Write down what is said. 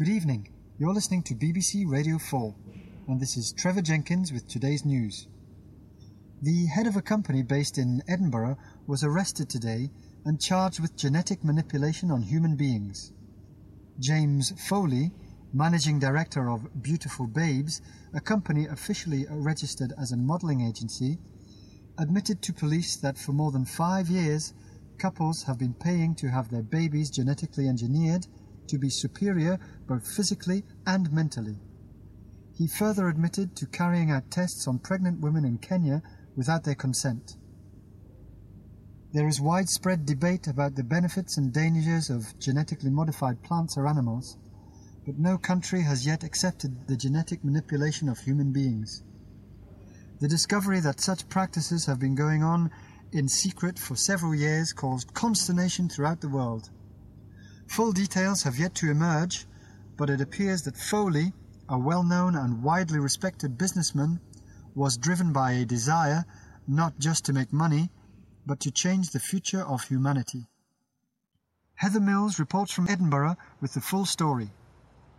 Good evening. You're listening to BBC Radio 4, and this is Trevor Jenkins with today's news. The head of a company based in Edinburgh was arrested today and charged with genetic manipulation on human beings. James Foley, managing director of Beautiful Babes, a company officially registered as a modelling agency, admitted to police that for more than five years, couples have been paying to have their babies genetically engineered to be superior both physically and mentally. He further admitted to carrying out tests on pregnant women in Kenya without their consent. There is widespread debate about the benefits and dangers of genetically modified plants or animals, but no country has yet accepted the genetic manipulation of human beings. The discovery that such practices have been going on in secret for several years caused consternation throughout the world. Full details have yet to emerge, but it appears that Foley, a well known and widely respected businessman, was driven by a desire not just to make money, but to change the future of humanity. Heather Mills reports from Edinburgh with the full story.